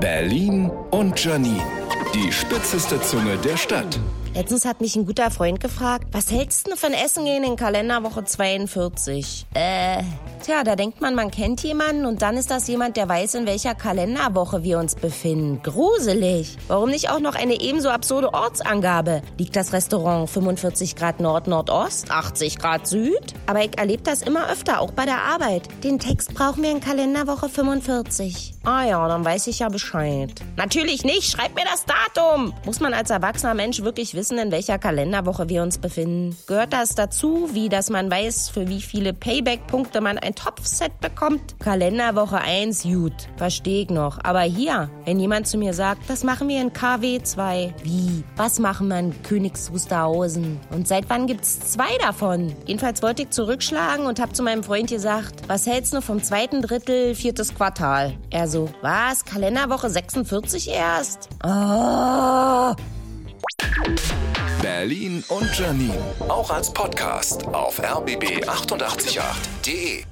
Berlin und Janine. Die spitzeste Zunge der Stadt. Letztens hat mich ein guter Freund gefragt, was hältst du von Essen gehen in Kalenderwoche 42? Äh, tja, da denkt man, man kennt jemanden und dann ist das jemand, der weiß, in welcher Kalenderwoche wir uns befinden. Gruselig. Warum nicht auch noch eine ebenso absurde Ortsangabe? Liegt das Restaurant 45 Grad Nord-Nordost, 80 Grad Süd? Aber ich erlebe das immer öfter, auch bei der Arbeit. Den Text brauchen wir in Kalenderwoche 45. Ah ja, dann weiß ich ja Bescheid. Natürlich nicht, schreib mir das Datum. Muss man als erwachsener Mensch wirklich wissen, in welcher Kalenderwoche wir uns befinden? Gehört das dazu, wie dass man weiß, für wie viele Payback-Punkte man ein Topfset bekommt? Kalenderwoche 1, gut, verstehe ich noch. Aber hier, wenn jemand zu mir sagt, das machen wir in KW 2. Wie? Was machen wir in Königs Wusterhausen? Und seit wann gibt's zwei davon? Jedenfalls wollte ich zurückschlagen und habe zu meinem Freund gesagt, was hältst du vom zweiten Drittel, viertes Quartal? Er so, was? Kalenderwoche 46 erst? Oh. Berlin und Janine. Auch als Podcast auf rbb888.de.